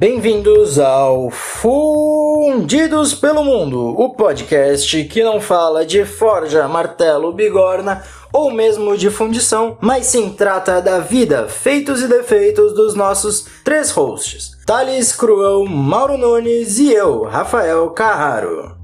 Bem-vindos ao Fundidos pelo Mundo, o podcast que não fala de forja, martelo, bigorna ou mesmo de fundição, mas sim trata da vida, feitos e defeitos dos nossos três hosts: Thales Cruel, Mauro Nunes e eu, Rafael Carraro.